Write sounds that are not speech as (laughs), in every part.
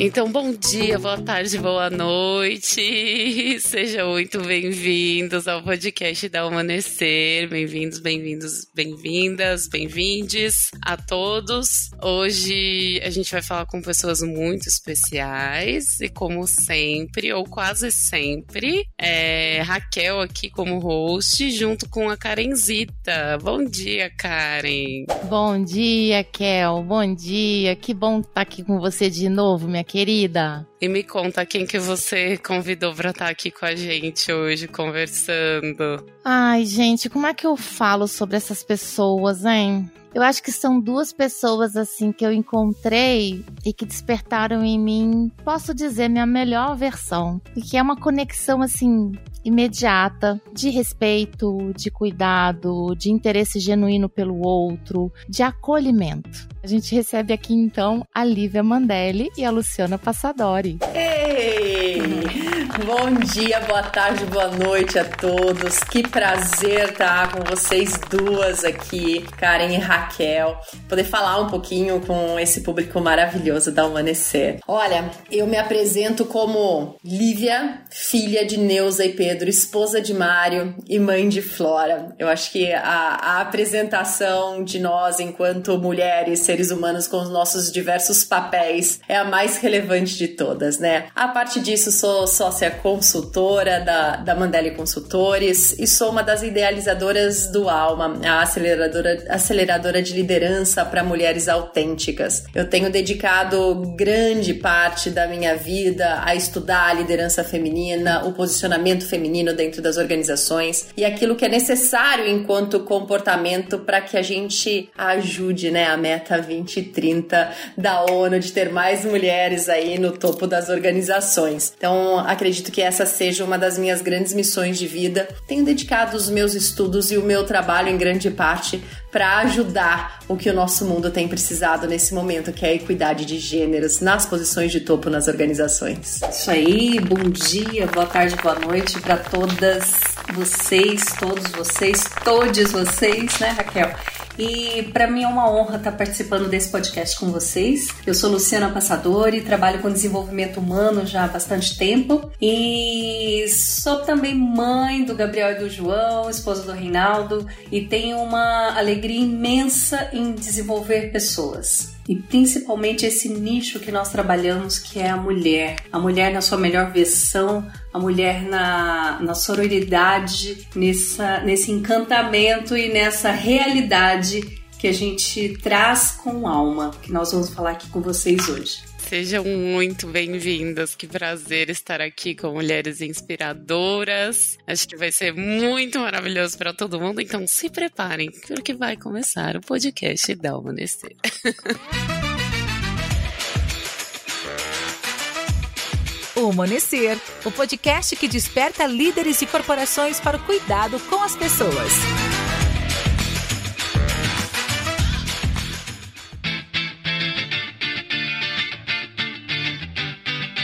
Então, bom dia, boa tarde, boa noite. (laughs) Sejam muito bem-vindos ao podcast da Amanhecer. Bem-vindos, bem-vindos, bem-vindas, bem-vindes a todos. Hoje a gente vai falar com pessoas muito especiais e, como sempre, ou quase sempre, é Raquel aqui como host, junto com a Karenzita. Bom dia, Karen. Bom dia, Kel. Bom dia. Que bom estar aqui com você de novo, minha querida. E me conta quem que você convidou para estar aqui com a gente hoje conversando. Ai, gente, como é que eu falo sobre essas pessoas, hein? Eu acho que são duas pessoas assim que eu encontrei e que despertaram em mim, posso dizer, minha melhor versão. E que é uma conexão assim imediata de respeito, de cuidado, de interesse genuíno pelo outro, de acolhimento. A gente recebe aqui então a Lívia Mandelli e a Luciana Passadori. Ei! Bom dia, boa tarde, boa noite a todos. Que prazer estar com vocês duas aqui, Karen e Raquel, poder falar um pouquinho com esse público maravilhoso da Amanhecer. Olha, eu me apresento como Lívia, filha de Neuza e Pedro, esposa de Mário e mãe de Flora. Eu acho que a, a apresentação de nós enquanto mulheres, seres humanos com os nossos diversos papéis é a mais relevante de todas, né? A parte disso, sou sócia consultora da, da Mandela Consultores e sou uma das idealizadoras do Alma, a aceleradora, aceleradora de liderança para mulheres autênticas. Eu tenho dedicado grande parte da minha vida a estudar a liderança feminina, o posicionamento feminino dentro das organizações e aquilo que é necessário enquanto comportamento para que a gente ajude né, a meta 2030 da ONU de ter mais mulheres aí no topo das organizações. Então, acredito que essa seja uma das minhas grandes missões de vida. Tenho dedicado os meus estudos e o meu trabalho em grande parte para ajudar o que o nosso mundo tem precisado nesse momento, que é a equidade de gêneros nas posições de topo nas organizações. Isso aí, bom dia, boa tarde, boa noite para todas vocês, todos vocês, todos vocês, né, Raquel? E para mim é uma honra estar participando desse podcast com vocês. Eu sou Luciana Passadori, trabalho com desenvolvimento humano já há bastante tempo e sou também mãe do Gabriel e do João, esposa do Reinaldo, e tenho uma alegria imensa em desenvolver pessoas e principalmente esse nicho que nós trabalhamos, que é a mulher. A mulher na sua melhor versão, a mulher na, na sororidade, nessa, nesse encantamento e nessa realidade que a gente traz com alma, que nós vamos falar aqui com vocês hoje. Sejam muito bem-vindas. Que prazer estar aqui com mulheres inspiradoras. Acho que vai ser muito maravilhoso para todo mundo. Então se preparem, porque vai começar o podcast da Amanhecer. O (laughs) Amanhecer, o podcast que desperta líderes e corporações para o cuidado com as pessoas.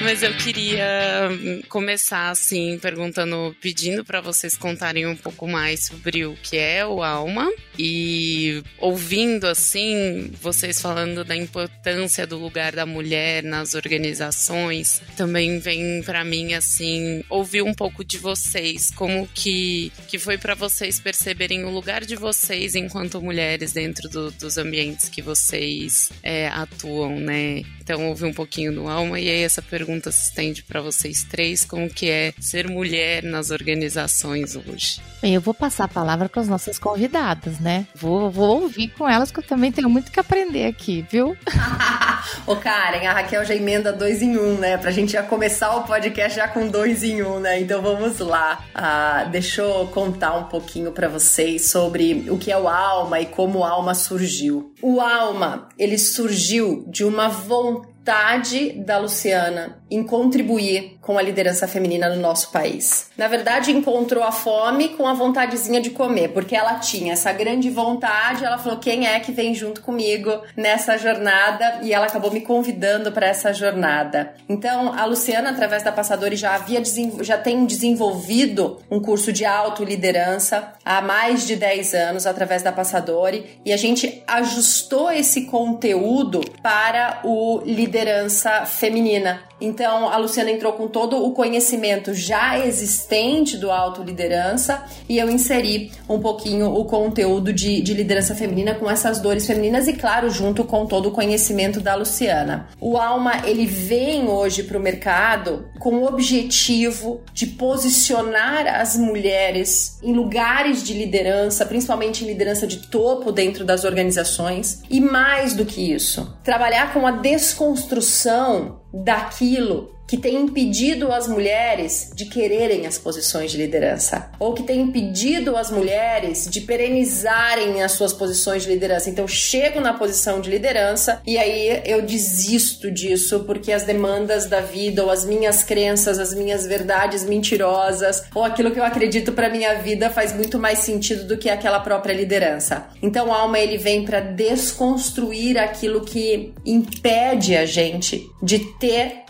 Mas eu queria hum, começar assim perguntando, pedindo para vocês contarem um pouco mais sobre o que é o Alma e ouvindo assim vocês falando da importância do lugar da mulher nas organizações, também vem para mim assim ouvir um pouco de vocês, como que que foi para vocês perceberem o lugar de vocês enquanto mulheres dentro do, dos ambientes que vocês é, atuam, né? Então ouvir um pouquinho do Alma e aí essa pergunta pergunta se estende para vocês três, como que é ser mulher nas organizações hoje. Bem, eu vou passar a palavra para as nossas convidadas, né? Vou, vou ouvir com elas, que eu também tenho muito que aprender aqui, viu? (laughs) Ô Karen, a Raquel já emenda dois em um, né? Pra gente já começar o podcast já com dois em um, né? Então vamos lá. Ah, deixa eu contar um pouquinho para vocês sobre o que é o Alma e como o Alma surgiu. O Alma, ele surgiu de uma vontade vontade da Luciana em contribuir com a liderança feminina no nosso país. Na verdade, encontrou a fome com a vontadezinha de comer, porque ela tinha essa grande vontade. Ela falou: quem é que vem junto comigo nessa jornada? E ela acabou me convidando para essa jornada. Então, a Luciana, através da Passadores, já havia já tem desenvolvido um curso de autoliderança há mais de 10 anos através da Passadori e a gente ajustou esse conteúdo para o liderança liderança feminina. Então, a Luciana entrou com todo o conhecimento já existente do autoliderança e eu inseri um pouquinho o conteúdo de, de liderança feminina com essas dores femininas e, claro, junto com todo o conhecimento da Luciana. O Alma, ele vem hoje para o mercado com o objetivo de posicionar as mulheres em lugares de liderança, principalmente em liderança de topo dentro das organizações, e mais do que isso, trabalhar com a desconstrução construção daquilo que tem impedido as mulheres de quererem as posições de liderança, ou que tem impedido as mulheres de perenizarem as suas posições de liderança. Então, chego na posição de liderança e aí eu desisto disso porque as demandas da vida, ou as minhas crenças, as minhas verdades mentirosas, ou aquilo que eu acredito para minha vida faz muito mais sentido do que aquela própria liderança. Então, a alma ele vem para desconstruir aquilo que impede a gente de ter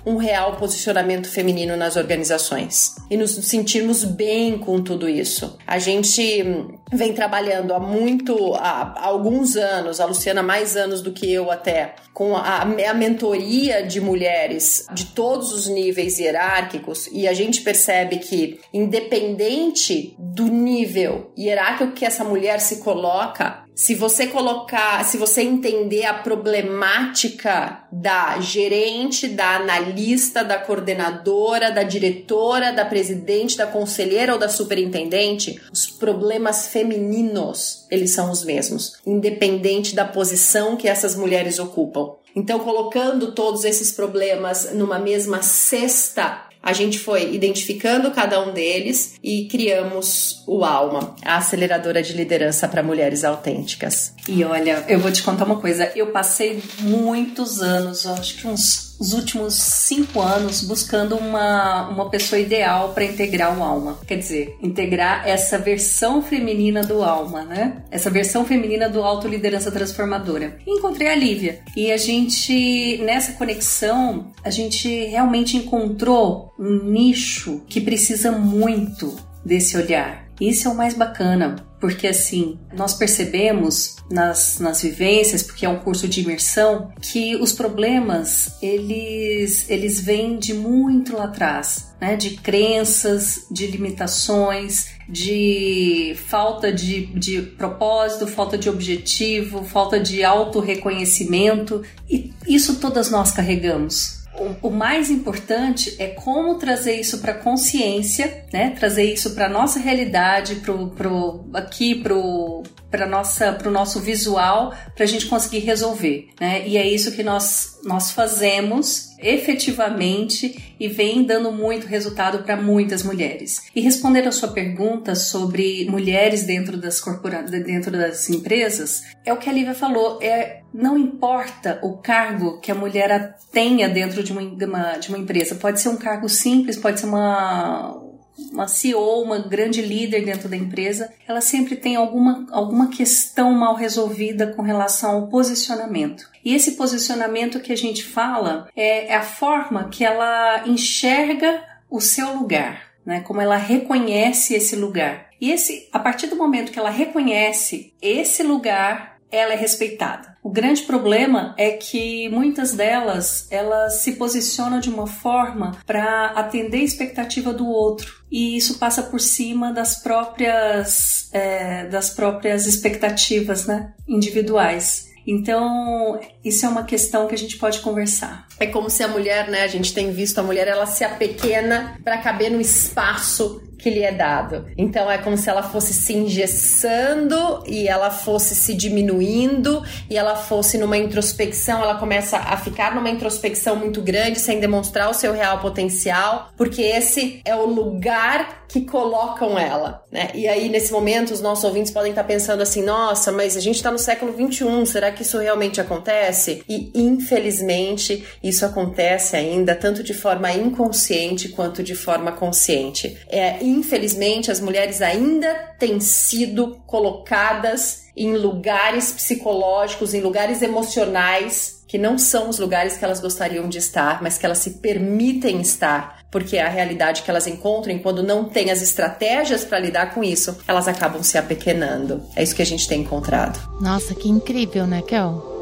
um real posicionamento feminino nas organizações e nos sentirmos bem com tudo isso. A gente vem trabalhando há muito, há, alguns anos, a Luciana mais anos do que eu até, com a, a mentoria de mulheres de todos os níveis hierárquicos e a gente percebe que independente do nível hierárquico que essa mulher se coloca, se você colocar, se você entender a problemática da gerente, da analista, da coordenadora, da diretora, da presidente, da conselheira ou da superintendente, os problemas femininos, eles são os mesmos, independente da posição que essas mulheres ocupam. Então, colocando todos esses problemas numa mesma cesta, a gente foi identificando cada um deles e criamos o Alma, a aceleradora de liderança para mulheres autênticas. E olha, eu vou te contar uma coisa. Eu passei muitos anos, acho que uns os últimos cinco anos buscando uma, uma pessoa ideal para integrar o alma. Quer dizer, integrar essa versão feminina do alma, né? Essa versão feminina do autoliderança transformadora. E encontrei a Lívia. E a gente, nessa conexão, a gente realmente encontrou um nicho que precisa muito desse olhar isso é o mais bacana, porque assim, nós percebemos nas, nas vivências, porque é um curso de imersão, que os problemas, eles, eles vêm de muito lá atrás, né? De crenças, de limitações, de falta de, de propósito, falta de objetivo, falta de autorreconhecimento, e isso todas nós carregamos o, o mais importante é como trazer isso para consciência, né? Trazer isso para nossa realidade, pro, pro aqui pro para nossa para o nosso visual para a gente conseguir resolver, né? E é isso que nós nós fazemos efetivamente e vem dando muito resultado para muitas mulheres. E responder a sua pergunta sobre mulheres dentro das corpora dentro das empresas, é o que a Lívia falou, é não importa o cargo que a mulher tenha dentro de uma, de uma empresa, pode ser um cargo simples, pode ser uma uma CEO, uma grande líder dentro da empresa, ela sempre tem alguma, alguma questão mal resolvida com relação ao posicionamento. E esse posicionamento que a gente fala é, é a forma que ela enxerga o seu lugar, né? Como ela reconhece esse lugar. E esse, a partir do momento que ela reconhece esse lugar, ela é respeitada. O grande problema é que muitas delas elas se posicionam de uma forma para atender a expectativa do outro e isso passa por cima das próprias é, das próprias expectativas, né, individuais. Então, isso é uma questão que a gente pode conversar. É como se a mulher, né, a gente tem visto a mulher, ela se apequena para caber no espaço que lhe é dado. Então é como se ela fosse se engessando e ela fosse se diminuindo e ela fosse numa introspecção, ela começa a ficar numa introspecção muito grande sem demonstrar o seu real potencial, porque esse é o lugar que colocam ela, né? E aí nesse momento os nossos ouvintes podem estar pensando assim: "Nossa, mas a gente está no século 21, será que isso realmente acontece?" E infelizmente isso acontece ainda tanto de forma inconsciente quanto de forma consciente. É infelizmente, as mulheres ainda têm sido colocadas em lugares psicológicos, em lugares emocionais que não são os lugares que elas gostariam de estar, mas que elas se permitem estar, porque é a realidade que elas encontram e quando não têm as estratégias para lidar com isso, elas acabam se apequenando. É isso que a gente tem encontrado. Nossa, que incrível, né, Kel?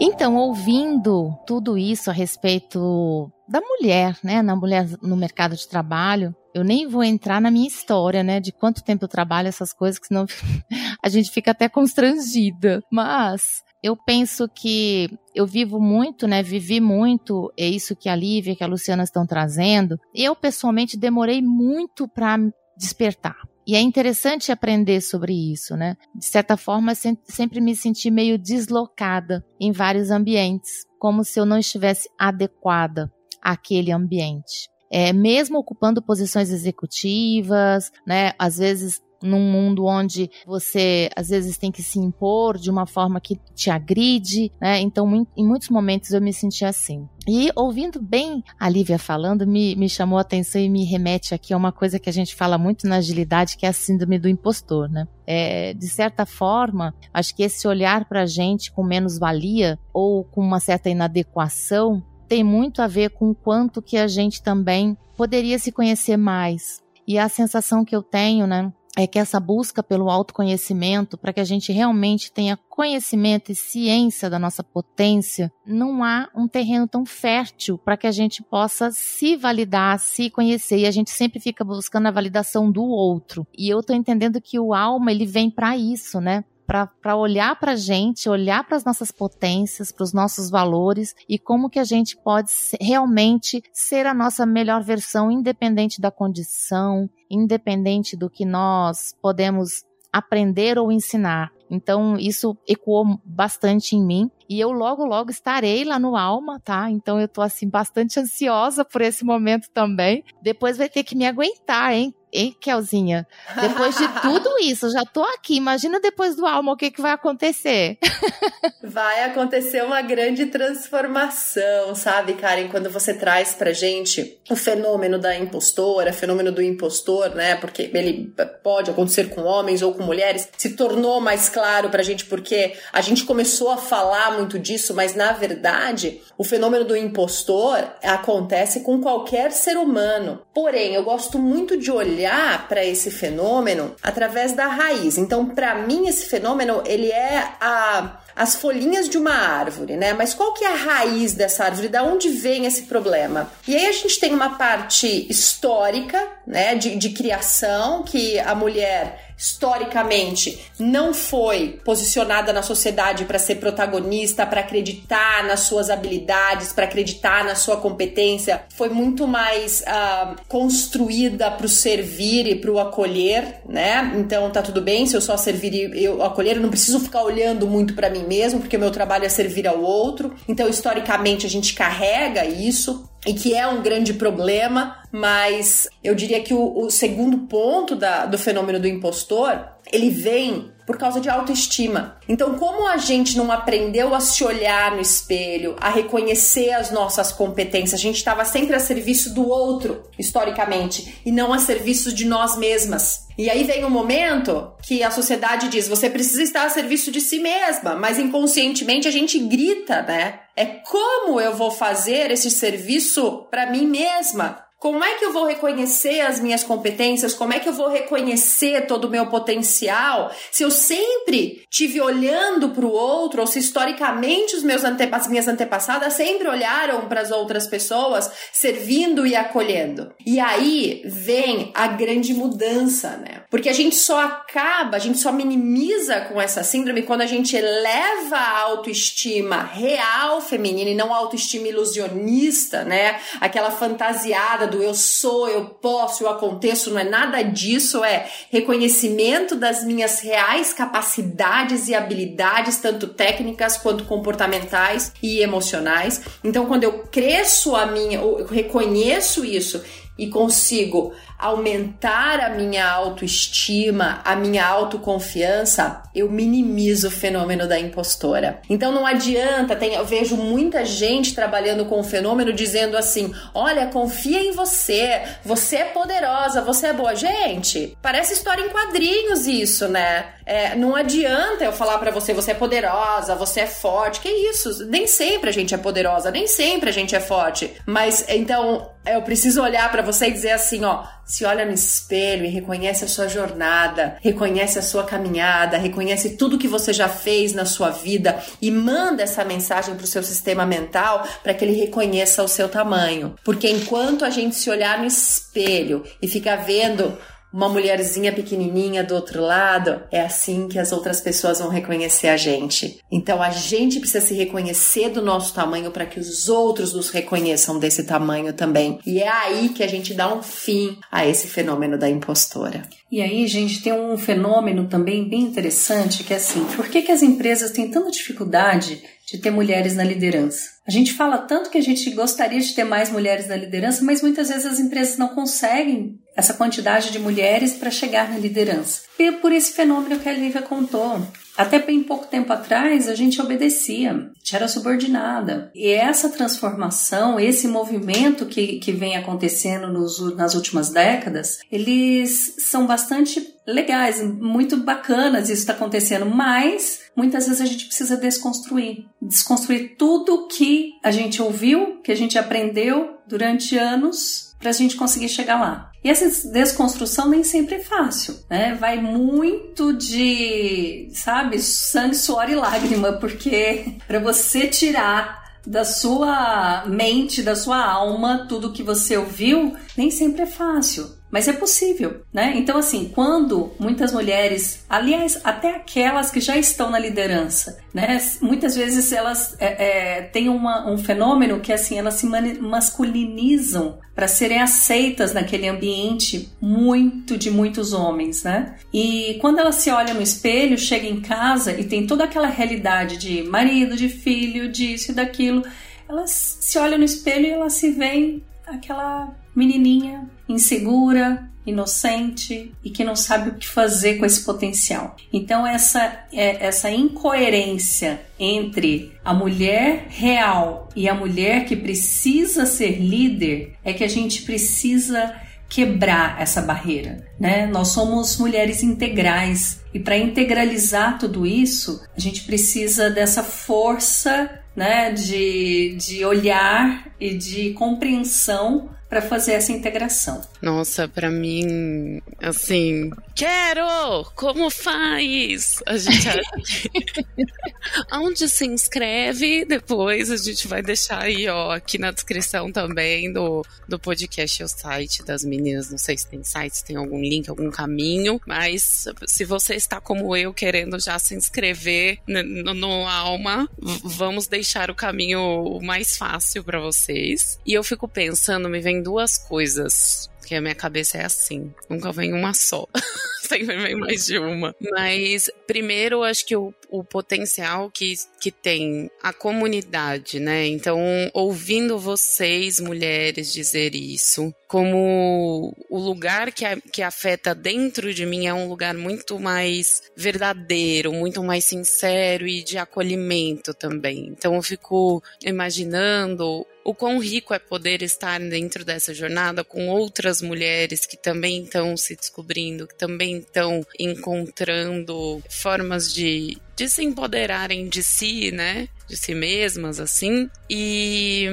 Então, ouvindo tudo isso a respeito da mulher, né, na mulher no mercado de trabalho, eu nem vou entrar na minha história, né, de quanto tempo eu trabalho essas coisas, que senão (laughs) a gente fica até constrangida. Mas eu penso que eu vivo muito, né? Vivi muito, é isso que a Lívia, que a Luciana estão trazendo. Eu pessoalmente demorei muito para despertar. E é interessante aprender sobre isso, né? De certa forma, sempre me senti meio deslocada em vários ambientes, como se eu não estivesse adequada àquele ambiente. É, mesmo ocupando posições executivas, né? Às vezes num mundo onde você às vezes tem que se impor de uma forma que te agride, né? Então, em muitos momentos eu me senti assim. E ouvindo bem a Lívia falando, me, me chamou a atenção e me remete aqui a uma coisa que a gente fala muito na agilidade, que é a síndrome do impostor, né? É, de certa forma, acho que esse olhar para a gente com menos valia ou com uma certa inadequação tem muito a ver com o quanto que a gente também poderia se conhecer mais. E a sensação que eu tenho, né, é que essa busca pelo autoconhecimento, para que a gente realmente tenha conhecimento e ciência da nossa potência, não há um terreno tão fértil para que a gente possa se validar, se conhecer. E a gente sempre fica buscando a validação do outro. E eu estou entendendo que o alma ele vem para isso, né? Para olhar para a gente, olhar para as nossas potências, para os nossos valores e como que a gente pode realmente ser a nossa melhor versão, independente da condição, independente do que nós podemos aprender ou ensinar. Então, isso ecoou bastante em mim. E eu logo, logo estarei lá no Alma, tá? Então, eu tô, assim, bastante ansiosa por esse momento também. Depois vai ter que me aguentar, hein? Hein, Kelzinha? Depois de (laughs) tudo isso, já tô aqui. Imagina depois do alma o que, que vai acontecer. (laughs) vai acontecer uma grande transformação, sabe, Karen? Quando você traz pra gente o fenômeno da impostora, fenômeno do impostor, né? Porque ele pode acontecer com homens ou com mulheres, se tornou mais claro pra gente porque a gente começou a falar muito disso, mas na verdade, o fenômeno do impostor acontece com qualquer ser humano. Porém, eu gosto muito de olhar para esse fenômeno através da raiz. Então, para mim, esse fenômeno ele é a as folhinhas de uma árvore, né? Mas qual que é a raiz dessa árvore? Da onde vem esse problema? E aí a gente tem uma parte histórica, né, de, de criação, que a mulher historicamente não foi posicionada na sociedade para ser protagonista, para acreditar nas suas habilidades, para acreditar na sua competência, foi muito mais uh, construída para o servir e para o acolher, né? Então tá tudo bem se eu só servir e eu acolher, eu não preciso ficar olhando muito para mim mesmo, porque o meu trabalho é servir ao outro. Então historicamente a gente carrega isso e que é um grande problema, mas eu diria que o, o segundo ponto da, do fenômeno do impostor ele vem por causa de autoestima. Então, como a gente não aprendeu a se olhar no espelho, a reconhecer as nossas competências, a gente estava sempre a serviço do outro, historicamente, e não a serviço de nós mesmas. E aí vem um momento que a sociedade diz: você precisa estar a serviço de si mesma, mas inconscientemente a gente grita, né? É como eu vou fazer esse serviço para mim mesma? Como é que eu vou reconhecer as minhas competências? Como é que eu vou reconhecer todo o meu potencial se eu sempre tive olhando para o outro, ou se historicamente os meus minhas antepassadas sempre olharam para as outras pessoas, servindo e acolhendo? E aí vem a grande mudança, né? Porque a gente só acaba, a gente só minimiza com essa síndrome quando a gente eleva a autoestima real feminina e não a autoestima ilusionista, né? Aquela fantasiada eu sou, eu posso, eu aconteço, não é nada disso, é reconhecimento das minhas reais capacidades e habilidades, tanto técnicas quanto comportamentais e emocionais. Então, quando eu cresço a minha, eu reconheço isso e consigo aumentar a minha autoestima, a minha autoconfiança, eu minimizo o fenômeno da impostora. Então não adianta, tem, eu vejo muita gente trabalhando com o fenômeno dizendo assim: olha, confia em você, você é poderosa, você é boa. Gente, parece história em quadrinhos isso, né? É, não adianta eu falar para você, você é poderosa, você é forte. Que isso? Nem sempre a gente é poderosa, nem sempre a gente é forte. Mas então eu preciso olhar para você e dizer assim, ó, se olha no espelho e reconhece a sua jornada, reconhece a sua caminhada, reconhece tudo que você já fez na sua vida e manda essa mensagem para o seu sistema mental para que ele reconheça o seu tamanho. Porque enquanto a gente se olhar no espelho e ficar vendo uma mulherzinha pequenininha do outro lado, é assim que as outras pessoas vão reconhecer a gente. Então a gente precisa se reconhecer do nosso tamanho para que os outros nos reconheçam desse tamanho também. E é aí que a gente dá um fim a esse fenômeno da impostora. E aí, gente, tem um fenômeno também bem interessante que é assim: por que, que as empresas têm tanta dificuldade de ter mulheres na liderança? A gente fala tanto que a gente gostaria de ter mais mulheres na liderança, mas muitas vezes as empresas não conseguem essa quantidade de mulheres para chegar na liderança. E por esse fenômeno que a Lívia contou. Até bem pouco tempo atrás a gente obedecia, a gente era subordinada. E essa transformação, esse movimento que, que vem acontecendo nos, nas últimas décadas, eles são bastante legais, muito bacanas isso está acontecendo, mas muitas vezes a gente precisa desconstruir. Desconstruir tudo que a gente ouviu, que a gente aprendeu durante anos para a gente conseguir chegar lá. E essa desconstrução nem sempre é fácil, né? Vai muito de, sabe, sangue, suor e lágrima, porque (laughs) para você tirar da sua mente, da sua alma, tudo que você ouviu, nem sempre é fácil. Mas é possível, né? Então, assim, quando muitas mulheres, aliás, até aquelas que já estão na liderança, né? Muitas vezes elas é, é, têm uma, um fenômeno que, assim, elas se masculinizam para serem aceitas naquele ambiente muito de muitos homens, né? E quando ela se olha no espelho, chega em casa e tem toda aquela realidade de marido, de filho, disso e daquilo, elas se olham no espelho e elas se veem aquela menininha insegura, inocente e que não sabe o que fazer com esse potencial. Então essa é, essa incoerência entre a mulher real e a mulher que precisa ser líder é que a gente precisa quebrar essa barreira, né? Nós somos mulheres integrais e para integralizar tudo isso, a gente precisa dessa força, né, de, de olhar e de compreensão para fazer essa integração. Nossa, para mim, assim, quero! Como faz? A gente (laughs) Onde se inscreve? Depois a gente vai deixar aí, ó, aqui na descrição também do, do podcast o site das meninas. Não sei se tem site, se tem algum link, algum caminho, mas se você está como eu querendo já se inscrever no, no Alma, vamos deixar o caminho mais fácil para vocês. E eu fico pensando, me vem duas coisas porque a minha cabeça é assim, nunca vem uma só. (laughs) Sempre vem mais de uma. Mas, primeiro, acho que o, o potencial que, que tem a comunidade, né? Então, ouvindo vocês, mulheres, dizer isso, como o lugar que, a, que afeta dentro de mim é um lugar muito mais verdadeiro, muito mais sincero e de acolhimento também. Então, eu fico imaginando o quão rico é poder estar dentro dessa jornada com outras mulheres que também estão se descobrindo, que também estão encontrando formas de, de se empoderarem de si, né? De si mesmas, assim. E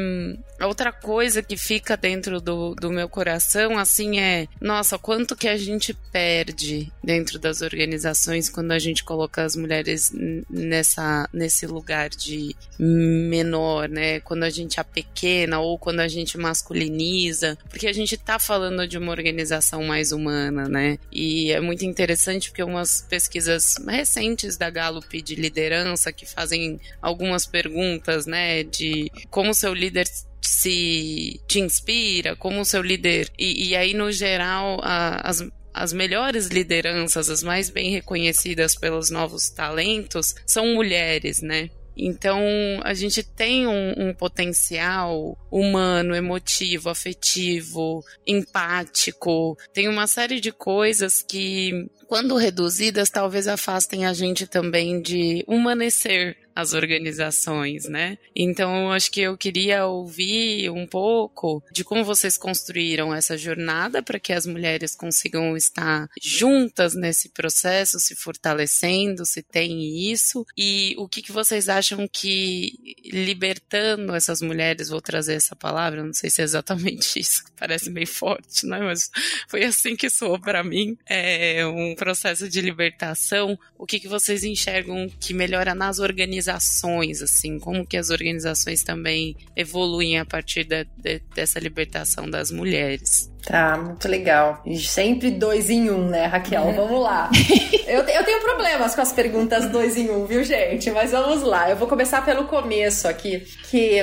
outra coisa que fica dentro do, do meu coração, assim, é: nossa, quanto que a gente perde dentro das organizações quando a gente coloca as mulheres nessa, nesse lugar de menor, né? Quando a gente é pequena ou quando a gente masculiniza, porque a gente tá falando de uma organização mais humana, né? E é muito interessante porque umas pesquisas recentes da Gallup de liderança que fazem algumas perguntas, né, de como seu líder se te inspira, como seu líder. E, e aí, no geral, a, as, as melhores lideranças, as mais bem reconhecidas pelos novos talentos, são mulheres, né? Então, a gente tem um, um, potencial humano, emotivo, afetivo, empático, tem uma série de coisas que, quando reduzidas, talvez afastem a gente também de humanecer as organizações, né? Então, acho que eu queria ouvir um pouco de como vocês construíram essa jornada para que as mulheres consigam estar juntas nesse processo, se fortalecendo, se tem isso, e o que, que vocês acham que libertando essas mulheres, vou trazer essa palavra, não sei se é exatamente (laughs) isso, parece meio forte, né? Mas foi assim que soou para mim, é um processo de libertação. O que, que vocês enxergam que melhora nas organizações, assim, como que as organizações também evoluem a partir de, de, dessa libertação das mulheres? Tá, muito legal. E sempre dois em um, né, Raquel? É. Vamos lá. (laughs) eu, eu tenho problemas com as perguntas dois em um, viu, gente? Mas vamos lá. Eu vou começar pelo começo aqui, que,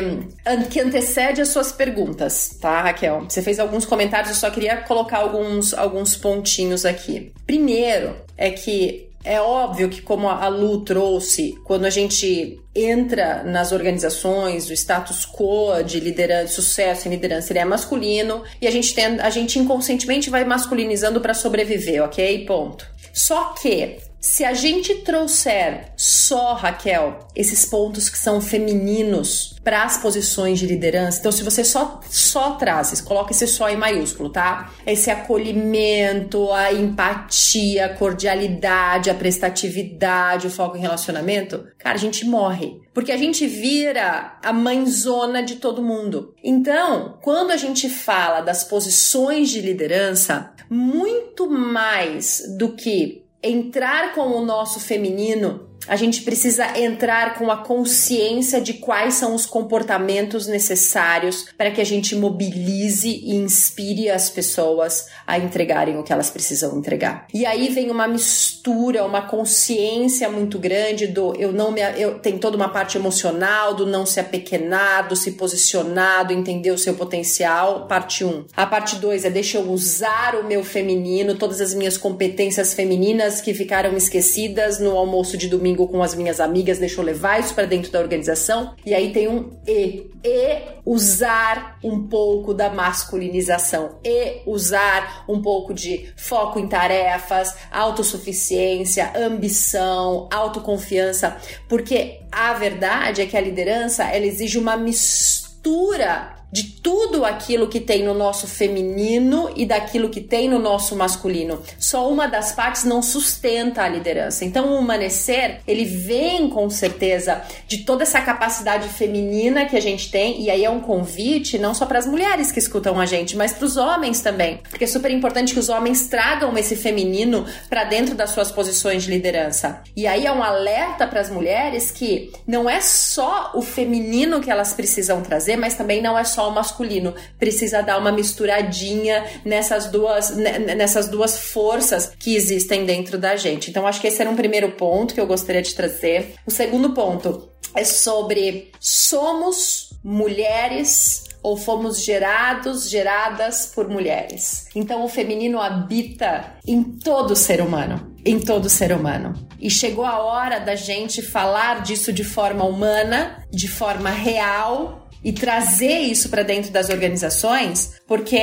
que antecede as suas perguntas, tá, Raquel? Você fez alguns comentários, eu só queria colocar alguns, alguns pontinhos aqui. Primeiro, é que é óbvio que, como a Lu trouxe, quando a gente entra nas organizações, o status quo de liderança, sucesso em liderança, ele é masculino e a gente, tem, a gente inconscientemente vai masculinizando para sobreviver, ok? Ponto. Só que se a gente trouxer só, Raquel, esses pontos que são femininos para as posições de liderança, então se você só só traz, coloca esse só em maiúsculo, tá? Esse acolhimento, a empatia, a cordialidade, a prestatividade, o foco em relacionamento, cara, a gente morre. Porque a gente vira a mãezona de todo mundo. Então, quando a gente fala das posições de liderança, muito mais do que entrar com o nosso feminino a gente precisa entrar com a consciência de quais são os comportamentos necessários para que a gente mobilize e inspire as pessoas a entregarem o que elas precisam entregar. E aí vem uma mistura, uma consciência muito grande do eu não me eu tem toda uma parte emocional do não se apequenar, do se posicionar, do entender o seu potencial, parte 1. Um. A parte 2 é deixa eu usar o meu feminino, todas as minhas competências femininas que ficaram esquecidas no almoço de domingo com as minhas amigas, deixa eu levar isso para dentro da organização. E aí tem um E. E usar um pouco da masculinização. E usar um pouco de foco em tarefas, autossuficiência, ambição, autoconfiança. Porque a verdade é que a liderança ela exige uma mistura de tudo aquilo que tem no nosso feminino e daquilo que tem no nosso masculino. Só uma das partes não sustenta a liderança. Então, o humanecer, ele vem com certeza de toda essa capacidade feminina que a gente tem, e aí é um convite não só para as mulheres que escutam a gente, mas para os homens também, porque é super importante que os homens tragam esse feminino para dentro das suas posições de liderança. E aí é um alerta para as mulheres que não é só o feminino que elas precisam trazer, mas também não é só só o masculino. Precisa dar uma misturadinha nessas duas, nessas duas forças que existem dentro da gente. Então, acho que esse era um primeiro ponto que eu gostaria de trazer. O segundo ponto é sobre somos mulheres ou fomos gerados, geradas por mulheres. Então o feminino habita em todo ser humano, em todo ser humano. E chegou a hora da gente falar disso de forma humana, de forma real e trazer isso para dentro das organizações, porque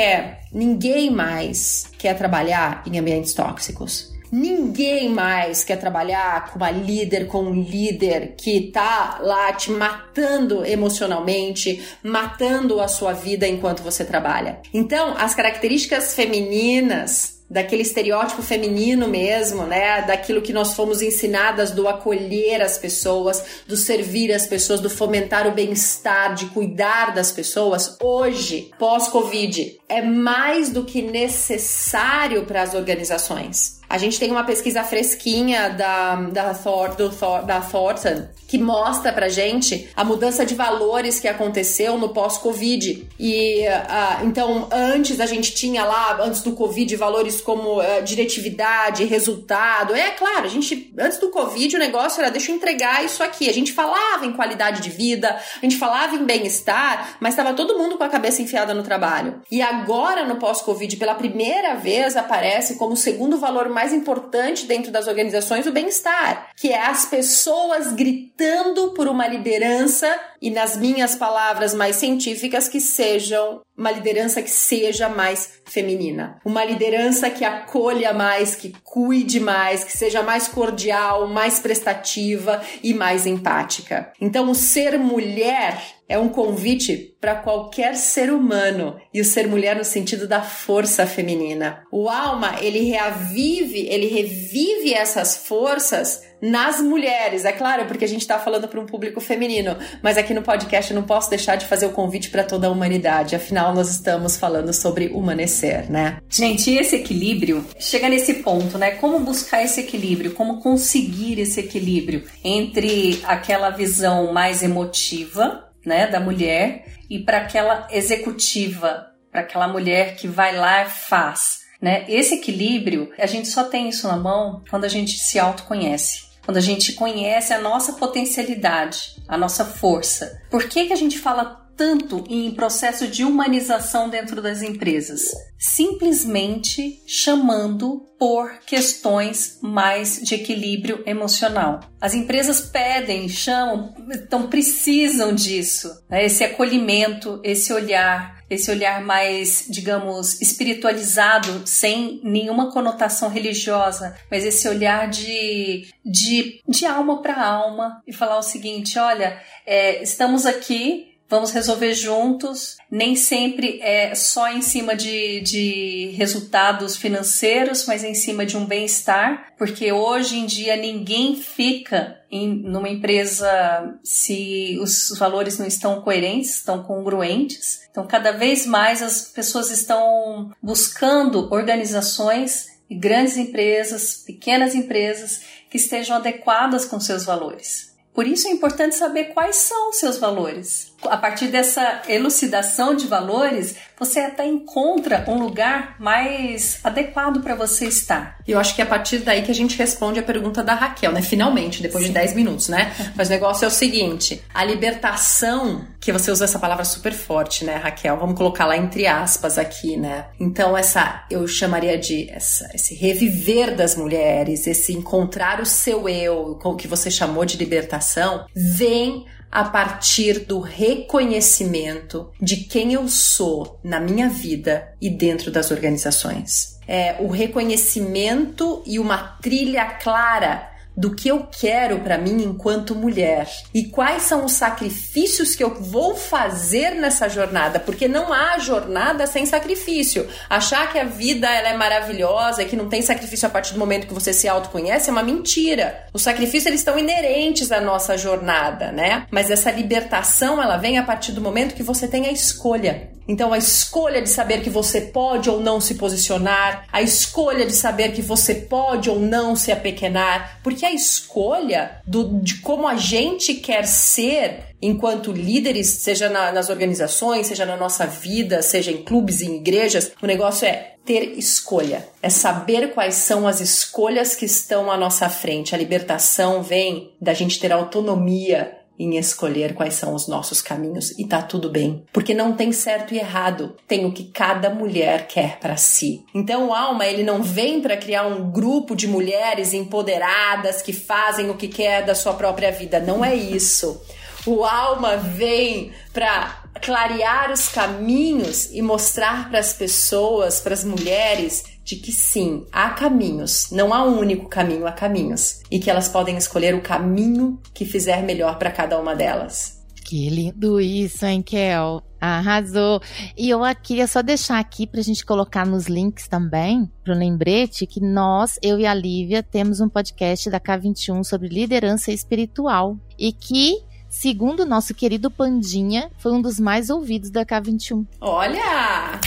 ninguém mais quer trabalhar em ambientes tóxicos. Ninguém mais quer trabalhar com uma líder, com um líder que tá lá te matando emocionalmente, matando a sua vida enquanto você trabalha. Então, as características femininas daquele estereótipo feminino mesmo, né? Daquilo que nós fomos ensinadas do acolher as pessoas, do servir as pessoas, do fomentar o bem-estar, de cuidar das pessoas, hoje, pós-Covid, é mais do que necessário para as organizações. A gente tem uma pesquisa fresquinha da, da, Thor, do Thor, da Thornton que mostra pra gente a mudança de valores que aconteceu no pós-Covid. E uh, então, antes a gente tinha lá, antes do Covid, valores como uh, diretividade, resultado. É claro, a gente, antes do Covid, o negócio era deixa eu entregar isso aqui. A gente falava em qualidade de vida, a gente falava em bem-estar, mas estava todo mundo com a cabeça enfiada no trabalho. E agora, no pós-Covid, pela primeira vez, aparece como segundo valor mais importante dentro das organizações o bem-estar, que é as pessoas gritando por uma liderança e nas minhas palavras mais científicas que sejam uma liderança que seja mais feminina, uma liderança que acolha mais, que cuide mais, que seja mais cordial, mais prestativa e mais empática. Então, o ser mulher é um convite para qualquer ser humano e o ser mulher no sentido da força feminina. O alma, ele reavive, ele revive essas forças nas mulheres, é claro, porque a gente está falando para um público feminino, mas aqui no podcast eu não posso deixar de fazer o convite para toda a humanidade, afinal nós estamos falando sobre humanecer, né? Gente, e esse equilíbrio, chega nesse ponto, né? Como buscar esse equilíbrio, como conseguir esse equilíbrio entre aquela visão mais emotiva, né, da mulher e para aquela executiva, para aquela mulher que vai lá e faz. Né? Esse equilíbrio, a gente só tem isso na mão quando a gente se autoconhece quando a gente conhece a nossa potencialidade, a nossa força. Por que, que a gente fala tanto em processo de humanização dentro das empresas? Simplesmente chamando por questões mais de equilíbrio emocional. As empresas pedem, chamam, então precisam disso, né? esse acolhimento, esse olhar, esse olhar mais, digamos, espiritualizado, sem nenhuma conotação religiosa, mas esse olhar de, de, de alma para alma e falar o seguinte: olha, é, estamos aqui vamos resolver juntos. Nem sempre é só em cima de, de resultados financeiros, mas em cima de um bem-estar, porque hoje em dia ninguém fica em numa empresa se os valores não estão coerentes, estão congruentes. Então, cada vez mais as pessoas estão buscando organizações e grandes empresas, pequenas empresas que estejam adequadas com seus valores. Por isso é importante saber quais são os seus valores. A partir dessa elucidação de valores, você até encontra um lugar mais adequado para você estar. E eu acho que é a partir daí que a gente responde a pergunta da Raquel, né? Finalmente, depois Sim. de 10 minutos, né? Mas o negócio é o seguinte: a libertação, que você usa essa palavra super forte, né, Raquel? Vamos colocar lá entre aspas aqui, né? Então, essa eu chamaria de essa, esse reviver das mulheres, esse encontrar o seu eu, o que você chamou de libertação, vem a partir do reconhecimento de quem eu sou na minha vida e dentro das organizações. É o reconhecimento e uma trilha clara do que eu quero para mim enquanto mulher e quais são os sacrifícios que eu vou fazer nessa jornada, porque não há jornada sem sacrifício. Achar que a vida ela é maravilhosa e que não tem sacrifício a partir do momento que você se autoconhece é uma mentira. Os sacrifícios eles estão inerentes à nossa jornada, né? Mas essa libertação ela vem a partir do momento que você tem a escolha. Então, a escolha de saber que você pode ou não se posicionar, a escolha de saber que você pode ou não se apequenar, porque a escolha do, de como a gente quer ser enquanto líderes, seja na, nas organizações, seja na nossa vida, seja em clubes em igrejas, o negócio é ter escolha, é saber quais são as escolhas que estão à nossa frente. A libertação vem da gente ter autonomia em escolher quais são os nossos caminhos e tá tudo bem, porque não tem certo e errado, tem o que cada mulher quer para si. Então o alma ele não vem para criar um grupo de mulheres empoderadas que fazem o que quer da sua própria vida, não é isso. O alma vem para clarear os caminhos e mostrar para as pessoas, para as mulheres, de que sim, há caminhos, não há um único caminho, há caminhos, e que elas podem escolher o caminho que fizer melhor para cada uma delas. Que lindo isso, hein, Kel? Arrasou. E eu queria só deixar aqui para a gente colocar nos links também, para o lembrete, que nós, eu e a Lívia, temos um podcast da K21 sobre liderança espiritual. E que segundo o nosso querido Pandinha, foi um dos mais ouvidos da K21. Olha!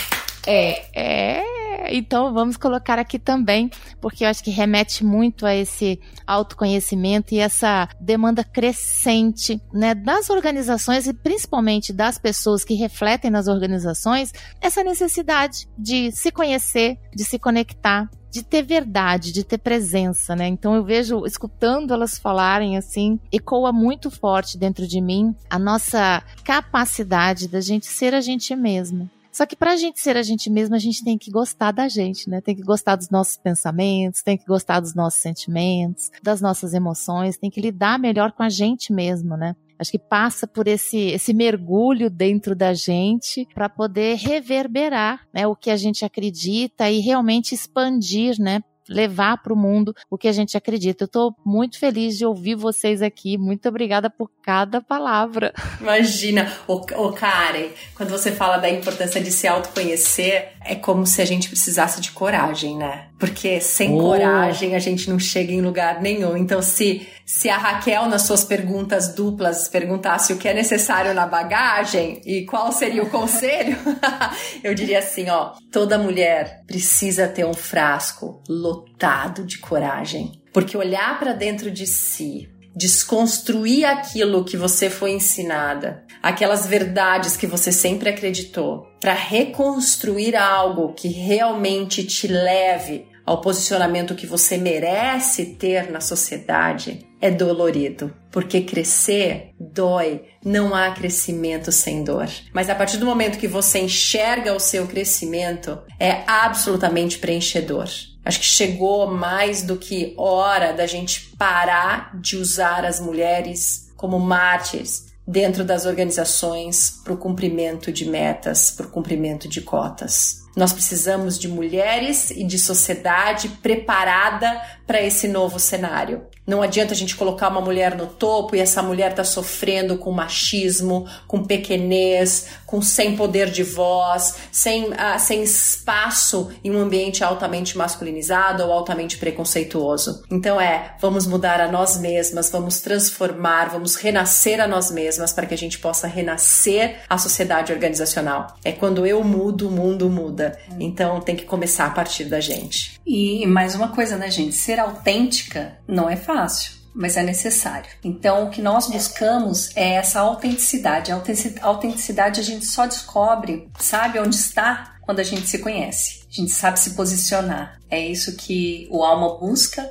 É, é. Então vamos colocar aqui também, porque eu acho que remete muito a esse autoconhecimento e essa demanda crescente, né, das organizações e principalmente das pessoas que refletem nas organizações, essa necessidade de se conhecer, de se conectar, de ter verdade, de ter presença, né? Então eu vejo, escutando elas falarem assim, ecoa muito forte dentro de mim a nossa capacidade da gente ser a gente mesma Só que pra gente ser a gente mesma, a gente tem que gostar da gente, né? Tem que gostar dos nossos pensamentos, tem que gostar dos nossos sentimentos, das nossas emoções, tem que lidar melhor com a gente mesmo, né? Acho que passa por esse, esse mergulho dentro da gente para poder reverberar né, o que a gente acredita e realmente expandir, né? Levar para o mundo o que a gente acredita. Eu estou muito feliz de ouvir vocês aqui. Muito obrigada por cada palavra. Imagina, o, Karen, quando você fala da importância de se autoconhecer, é como se a gente precisasse de coragem, né? Porque sem oh. coragem a gente não chega em lugar nenhum. Então, se, se a Raquel, nas suas perguntas duplas, perguntasse o que é necessário na bagagem e qual seria o conselho, (laughs) eu diria assim: ó, toda mulher precisa ter um frasco lotado de coragem. Porque olhar para dentro de si, desconstruir aquilo que você foi ensinada, aquelas verdades que você sempre acreditou, para reconstruir algo que realmente te leve ao posicionamento que você merece ter na sociedade, é dolorido, porque crescer dói, não há crescimento sem dor. Mas a partir do momento que você enxerga o seu crescimento, é absolutamente preenchedor. Acho que chegou mais do que hora da gente parar de usar as mulheres como mártires dentro das organizações para o cumprimento de metas, para o cumprimento de cotas. Nós precisamos de mulheres e de sociedade preparada para esse novo cenário. Não adianta a gente colocar uma mulher no topo e essa mulher tá sofrendo com machismo, com pequenez, com sem poder de voz, sem, uh, sem espaço em um ambiente altamente masculinizado ou altamente preconceituoso. Então é, vamos mudar a nós mesmas, vamos transformar, vamos renascer a nós mesmas para que a gente possa renascer a sociedade organizacional. É quando eu mudo, o mundo muda. Então tem que começar a partir da gente. E mais uma coisa, né, gente? Ser autêntica não é fácil mas é necessário. Então, o que nós buscamos é essa autenticidade. A autenticidade a gente só descobre, sabe onde está quando a gente se conhece. A gente sabe se posicionar. É isso que o alma busca,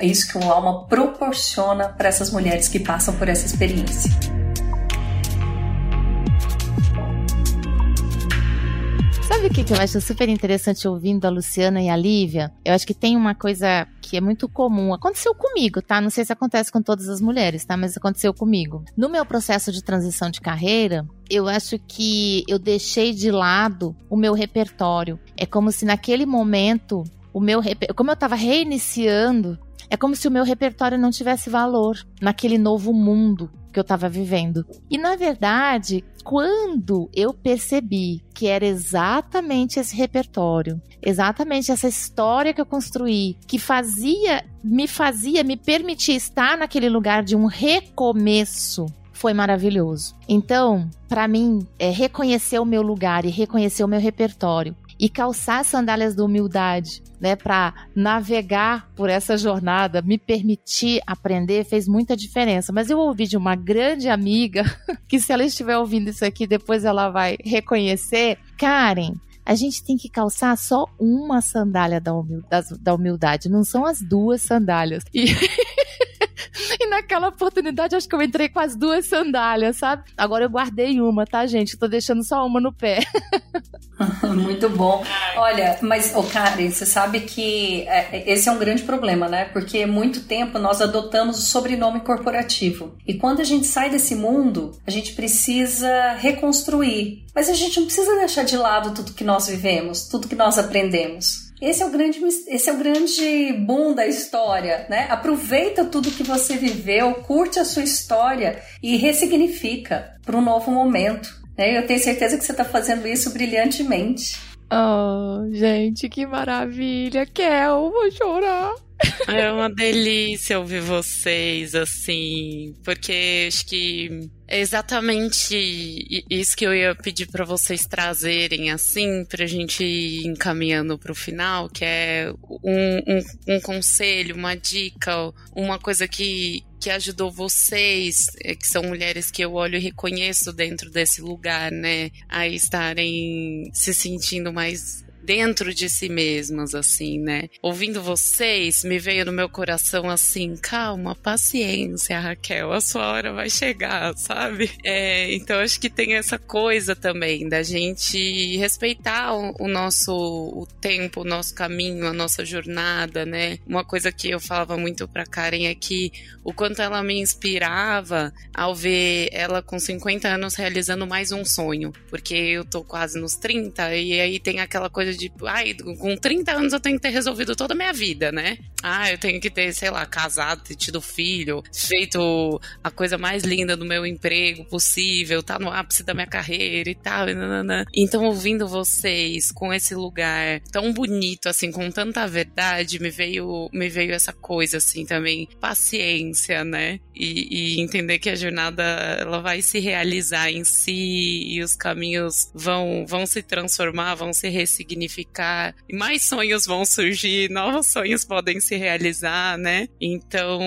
é isso que o alma proporciona para essas mulheres que passam por essa experiência. Sabe o que, que eu acho super interessante ouvindo a Luciana e a Lívia? Eu acho que tem uma coisa que é muito comum. Aconteceu comigo, tá? Não sei se acontece com todas as mulheres, tá? Mas aconteceu comigo. No meu processo de transição de carreira, eu acho que eu deixei de lado o meu repertório. É como se naquele momento o meu como eu estava reiniciando, é como se o meu repertório não tivesse valor naquele novo mundo que eu estava vivendo. E na verdade, quando eu percebi que era exatamente esse repertório, exatamente essa história que eu construí, que fazia, me fazia, me permitia estar naquele lugar de um recomeço, foi maravilhoso. Então, para mim, é reconhecer o meu lugar e reconhecer o meu repertório e calçar as sandálias da humildade, né, para navegar por essa jornada, me permitir aprender, fez muita diferença. Mas eu ouvi de uma grande amiga, (laughs) que se ela estiver ouvindo isso aqui, depois ela vai reconhecer, Karen, a gente tem que calçar só uma sandália da humildade, da humildade não são as duas sandálias. E (laughs) naquela oportunidade, acho que eu entrei com as duas sandálias, sabe? Agora eu guardei uma, tá, gente? Tô deixando só uma no pé. (laughs) (laughs) Muito bom. Olha, mas, ô oh, Karen, você sabe que é, esse é um grande problema, né? Porque muito tempo nós adotamos o sobrenome corporativo. E quando a gente sai desse mundo, a gente precisa reconstruir. Mas a gente não precisa deixar de lado tudo que nós vivemos, tudo que nós aprendemos. Esse é o grande, esse é o grande boom da história, né? Aproveita tudo que você viveu, curte a sua história e ressignifica para um novo momento. Né? Eu tenho certeza que você está fazendo isso brilhantemente. Oh, gente, que maravilha! Kel, vou chorar. É uma delícia ouvir vocês, assim, porque acho que é exatamente isso que eu ia pedir para vocês trazerem, assim, para a gente ir encaminhando para o final, que é um, um, um, conselho, uma dica, uma coisa que, que ajudou vocês, é, que são mulheres que eu olho e reconheço dentro desse lugar, né, a estarem se sentindo mais dentro de si mesmas, assim, né? Ouvindo vocês, me veio no meu coração assim, calma, paciência, Raquel, a sua hora vai chegar, sabe? É, então acho que tem essa coisa também da gente respeitar o, o nosso o tempo, o nosso caminho, a nossa jornada, né? Uma coisa que eu falava muito pra Karen é que o quanto ela me inspirava ao ver ela com 50 anos realizando mais um sonho, porque eu tô quase nos 30 e aí tem aquela coisa de, ai, com 30 anos eu tenho que ter resolvido toda a minha vida, né? Ah, eu tenho que ter, sei lá, casado, ter tido filho, feito a coisa mais linda do meu emprego possível, tá no ápice da minha carreira e tal. E então, ouvindo vocês com esse lugar tão bonito, assim, com tanta verdade, me veio, me veio essa coisa, assim, também, paciência, né? E, e entender que a jornada ela vai se realizar em si e os caminhos vão, vão se transformar, vão se ressignificar, e mais sonhos vão surgir, novos sonhos podem se realizar, né? Então,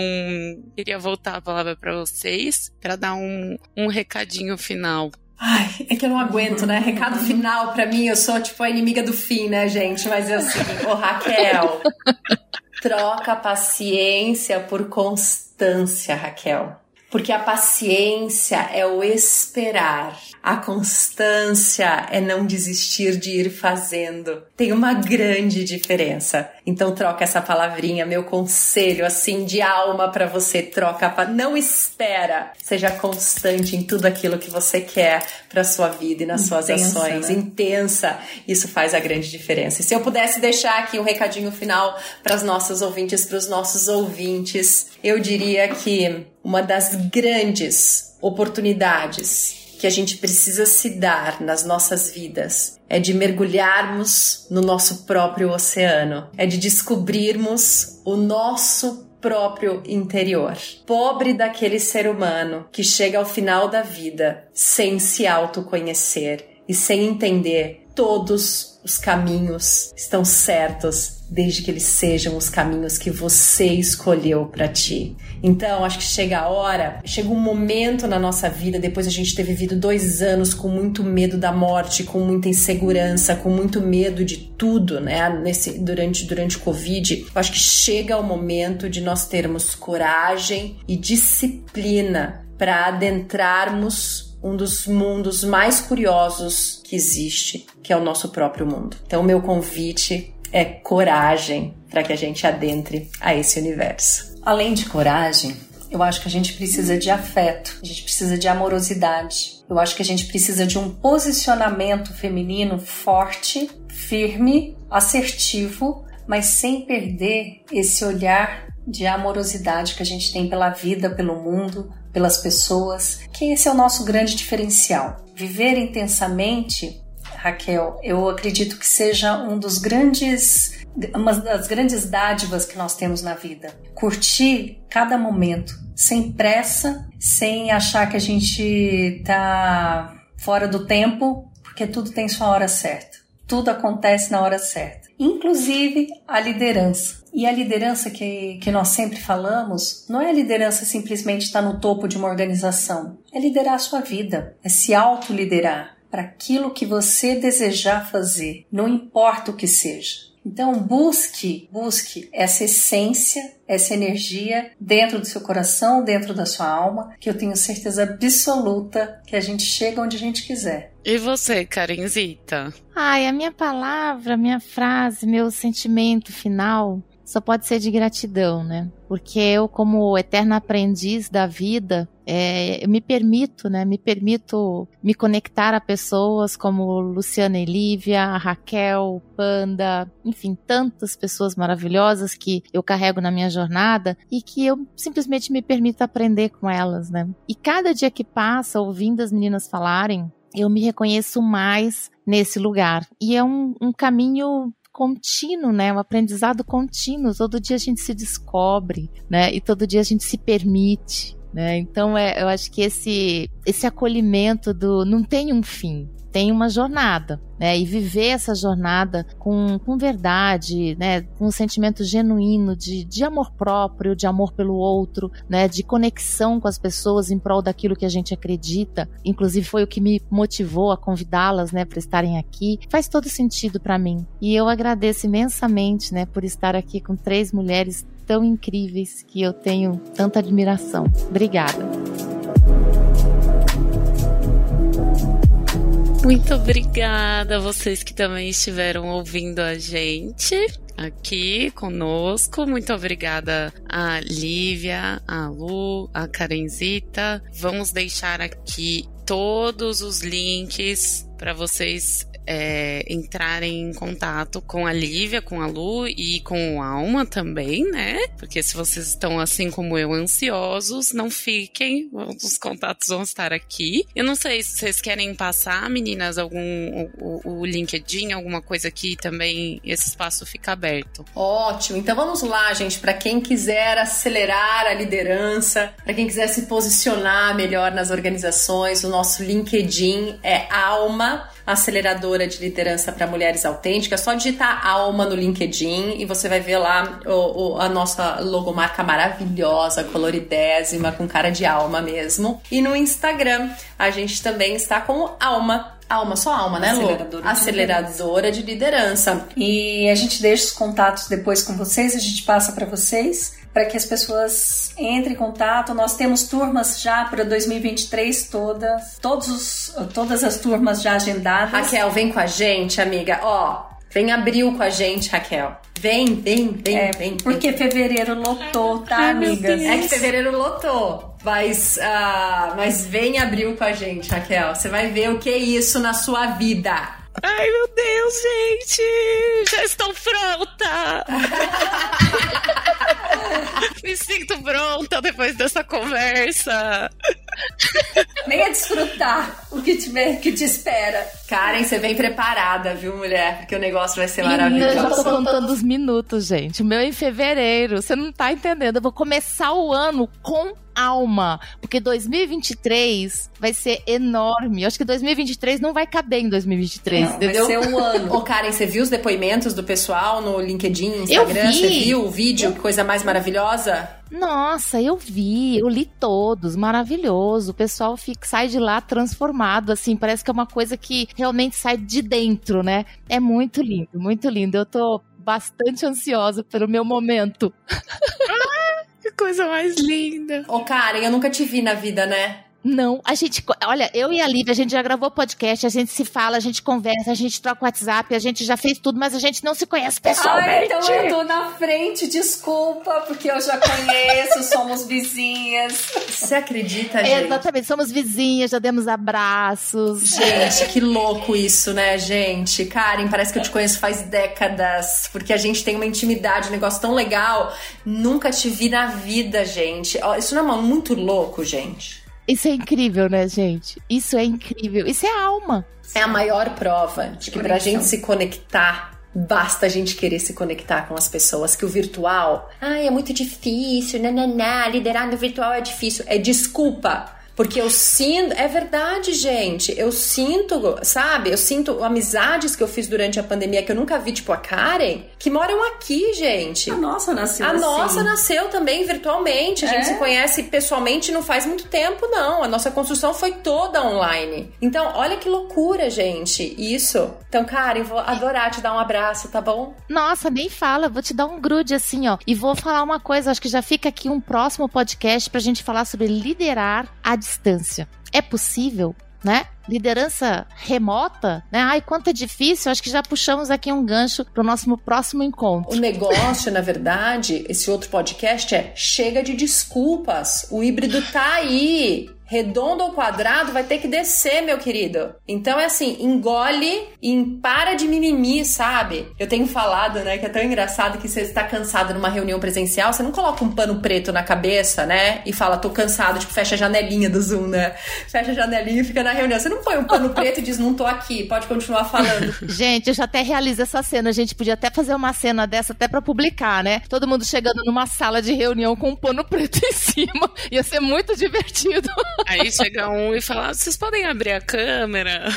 queria voltar a palavra para vocês para dar um, um recadinho final. Ai, é que eu não aguento, né? Recado final para mim, eu sou tipo a inimiga do fim, né, gente? Mas é assim, ô Raquel, (laughs) troca paciência por constância, Raquel. Porque a paciência é o esperar, a constância é não desistir de ir fazendo. Tem uma grande diferença. Então troca essa palavrinha, meu conselho assim de alma para você, troca, não espera. Seja constante em tudo aquilo que você quer para sua vida e nas suas Intensa, ações. Né? Intensa. Isso faz a grande diferença. E se eu pudesse deixar aqui um recadinho final para as nossas ouvintes, para os nossos ouvintes, eu diria que uma das grandes oportunidades que a gente precisa se dar nas nossas vidas é de mergulharmos no nosso próprio oceano, é de descobrirmos o nosso próprio interior. Pobre daquele ser humano que chega ao final da vida sem se autoconhecer e sem entender todos os caminhos estão certos desde que eles sejam os caminhos que você escolheu para ti. Então, acho que chega a hora, chega um momento na nossa vida, depois a gente ter vivido dois anos com muito medo da morte, com muita insegurança, com muito medo de tudo, né? Nesse, durante, durante o Covid, acho que chega o momento de nós termos coragem e disciplina para adentrarmos um dos mundos mais curiosos que existe, que é o nosso próprio mundo. Então, meu convite é coragem para que a gente adentre a esse universo. Além de coragem, eu acho que a gente precisa de afeto, a gente precisa de amorosidade. Eu acho que a gente precisa de um posicionamento feminino forte, firme, assertivo, mas sem perder esse olhar de amorosidade que a gente tem pela vida, pelo mundo, pelas pessoas, que esse é o nosso grande diferencial. Viver intensamente Raquel, eu acredito que seja um dos grandes, uma das grandes dádivas que nós temos na vida. Curtir cada momento, sem pressa, sem achar que a gente tá fora do tempo, porque tudo tem sua hora certa. Tudo acontece na hora certa. Inclusive a liderança. E a liderança que, que nós sempre falamos não é a liderança simplesmente estar no topo de uma organização. É liderar a sua vida, é se autoliderar para aquilo que você desejar fazer, não importa o que seja. Então busque, busque essa essência, essa energia dentro do seu coração, dentro da sua alma, que eu tenho certeza absoluta que a gente chega onde a gente quiser. E você, Karenzita? Ai, a minha palavra, minha frase, meu sentimento final só pode ser de gratidão, né? Porque eu, como eterna aprendiz da vida, é, eu me permito, né? Me permito me conectar a pessoas como Luciana e Lívia, Raquel, Panda, enfim, tantas pessoas maravilhosas que eu carrego na minha jornada e que eu simplesmente me permito aprender com elas, né? E cada dia que passa, ouvindo as meninas falarem, eu me reconheço mais nesse lugar. E é um, um caminho contínuo, né? Um aprendizado contínuo. Todo dia a gente se descobre, né? E todo dia a gente se permite, né? Então é, eu acho que esse esse acolhimento do não tem um fim, tem uma jornada. Né, e viver essa jornada com, com verdade, né, com um sentimento genuíno de, de amor próprio, de amor pelo outro, né, de conexão com as pessoas em prol daquilo que a gente acredita. Inclusive foi o que me motivou a convidá-las, né, para estarem aqui. Faz todo sentido para mim. E eu agradeço imensamente, né, por estar aqui com três mulheres tão incríveis que eu tenho tanta admiração. Obrigada. Muito obrigada a vocês que também estiveram ouvindo a gente aqui conosco. Muito obrigada a Lívia, a Lu, a Karenzita. Vamos deixar aqui todos os links para vocês é, entrarem em contato com a Lívia, com a Lu e com o Alma também, né? Porque se vocês estão assim como eu, ansiosos, não fiquem, os contatos vão estar aqui. Eu não sei se vocês querem passar, meninas, algum o, o LinkedIn, alguma coisa aqui também, esse espaço fica aberto. Ótimo, então vamos lá, gente, para quem quiser acelerar a liderança, para quem quiser se posicionar melhor nas organizações, o nosso LinkedIn é Alma aceleradora de liderança para mulheres autênticas. Só digitar Alma no LinkedIn e você vai ver lá o, o, a nossa logomarca maravilhosa, coloridésima, com cara de alma mesmo. E no Instagram a gente também está com Alma Alma, só alma, né, Lu? Aceleradora, de, Aceleradora de liderança. E a gente deixa os contatos depois com vocês, a gente passa para vocês para que as pessoas entrem em contato. Nós temos turmas já para 2023 todas, todos os, todas as turmas já agendadas. Raquel, vem com a gente, amiga. Ó, vem abril com a gente, Raquel. Vem, vem, vem, é, vem. Porque vem. fevereiro lotou, tá, Ai, amigas? É que fevereiro lotou. Mas, uh, mas vem abril com a gente, Raquel. Você vai ver o que é isso na sua vida. Ai, meu Deus, gente! Já estou pronta! (laughs) Me sinto pronta depois dessa conversa. Venha desfrutar o que te, que te espera. Karen, você vem preparada, viu, mulher? Porque o negócio vai ser maravilhoso. Eu já tô contando os minutos, gente. O meu é em fevereiro. Você não tá entendendo. Eu vou começar o ano com alma, porque 2023 vai ser enorme. Eu acho que 2023 não vai caber em 2023, não, entendeu? Vai ser um ano. (laughs) Ô, Karen, você viu os depoimentos do pessoal no LinkedIn, Instagram? Eu vi. Você viu o vídeo? Que coisa mais maravilhosa? Nossa, eu vi, eu li todos, maravilhoso. O pessoal fica, sai de lá transformado, assim, parece que é uma coisa que realmente sai de dentro, né? É muito lindo, muito lindo. Eu tô bastante ansiosa pelo meu momento. (laughs) que coisa mais linda. Ô, Karen, eu nunca te vi na vida, né? Não, a gente, olha, eu e a Lívia, a gente já gravou podcast, a gente se fala, a gente conversa, a gente troca WhatsApp, a gente já fez tudo, mas a gente não se conhece pessoalmente. Ah, então eu tô na frente, desculpa, porque eu já conheço, somos vizinhas. Você acredita, gente? Exatamente, somos vizinhas, já demos abraços. Gente, que louco isso, né, gente? Karen, parece que eu te conheço faz décadas, porque a gente tem uma intimidade, um negócio tão legal. Nunca te vi na vida, gente. Isso não é muito louco, gente? Isso é incrível, né, gente? Isso é incrível. Isso é alma. É a maior prova de que pra gente se conectar Basta a gente querer se conectar com as pessoas, que o virtual, ai, é muito difícil, nananá, liderar no virtual é difícil. É desculpa porque eu sinto, é verdade, gente. Eu sinto, sabe? Eu sinto amizades que eu fiz durante a pandemia que eu nunca vi, tipo a Karen, que moram aqui, gente. A nossa nasceu A assim. nossa nasceu também virtualmente. A gente é? se conhece pessoalmente não faz muito tempo, não. A nossa construção foi toda online. Então, olha que loucura, gente. Isso. Então, Karen, vou adorar te dar um abraço, tá bom? Nossa, nem fala. Vou te dar um grude assim, ó. E vou falar uma coisa. Acho que já fica aqui um próximo podcast pra gente falar sobre liderar a distância. É possível? Né? Liderança remota, né? Ai, quanto é difícil. Acho que já puxamos aqui um gancho para o nosso próximo encontro. O negócio, na verdade, esse outro podcast é chega de desculpas. O híbrido tá aí redondo ou quadrado, vai ter que descer, meu querido. Então é assim, engole e para de mimimi, sabe? Eu tenho falado, né, que é tão engraçado que você está cansado numa reunião presencial, você não coloca um pano preto na cabeça, né? E fala, tô cansado, tipo, fecha a janelinha do Zoom, né? Fecha a janelinha e fica na reunião. Você não põe um pano (laughs) preto e diz, não tô aqui, pode continuar falando. gente, eu já até realizo essa cena. A gente podia até fazer uma cena dessa até para publicar, né? Todo mundo chegando numa sala de reunião com um pano preto (laughs) em cima. Ia ser muito divertido. Aí chega um e fala: vocês podem abrir a câmera?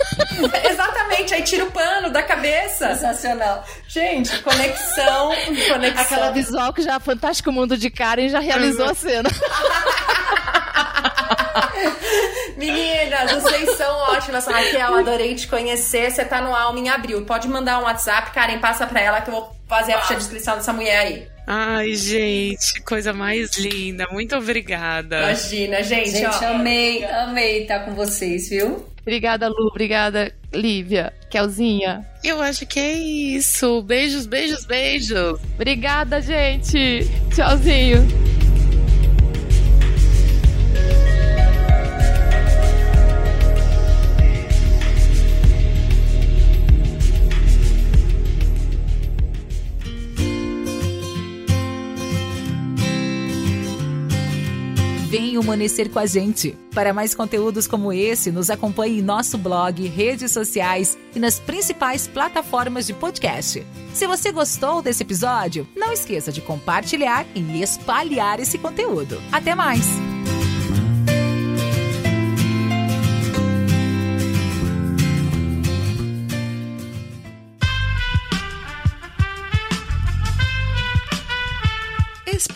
(laughs) Exatamente, aí tira o pano da cabeça. Sensacional. Gente, conexão, (laughs) conexão. Aquela visual que já Fantástico Mundo de Karen já realizou a cena. (laughs) Meninas, vocês são ótimas. Raquel, adorei te conhecer. Você tá no Alma em abril. Pode mandar um WhatsApp, Karen, passa pra ela que eu vou fazer a ficha de inscrição dessa mulher aí. Ai, gente, coisa mais linda. Muito obrigada. Imagina, gente. Gente, ó. amei, amei estar com vocês, viu? Obrigada, Lu. Obrigada, Lívia. Kelzinha. Eu acho que é isso. Beijos, beijos, beijos. Obrigada, gente. Tchauzinho. Vem humanecer com a gente. Para mais conteúdos como esse, nos acompanhe em nosso blog, redes sociais e nas principais plataformas de podcast. Se você gostou desse episódio, não esqueça de compartilhar e espalhar esse conteúdo. Até mais!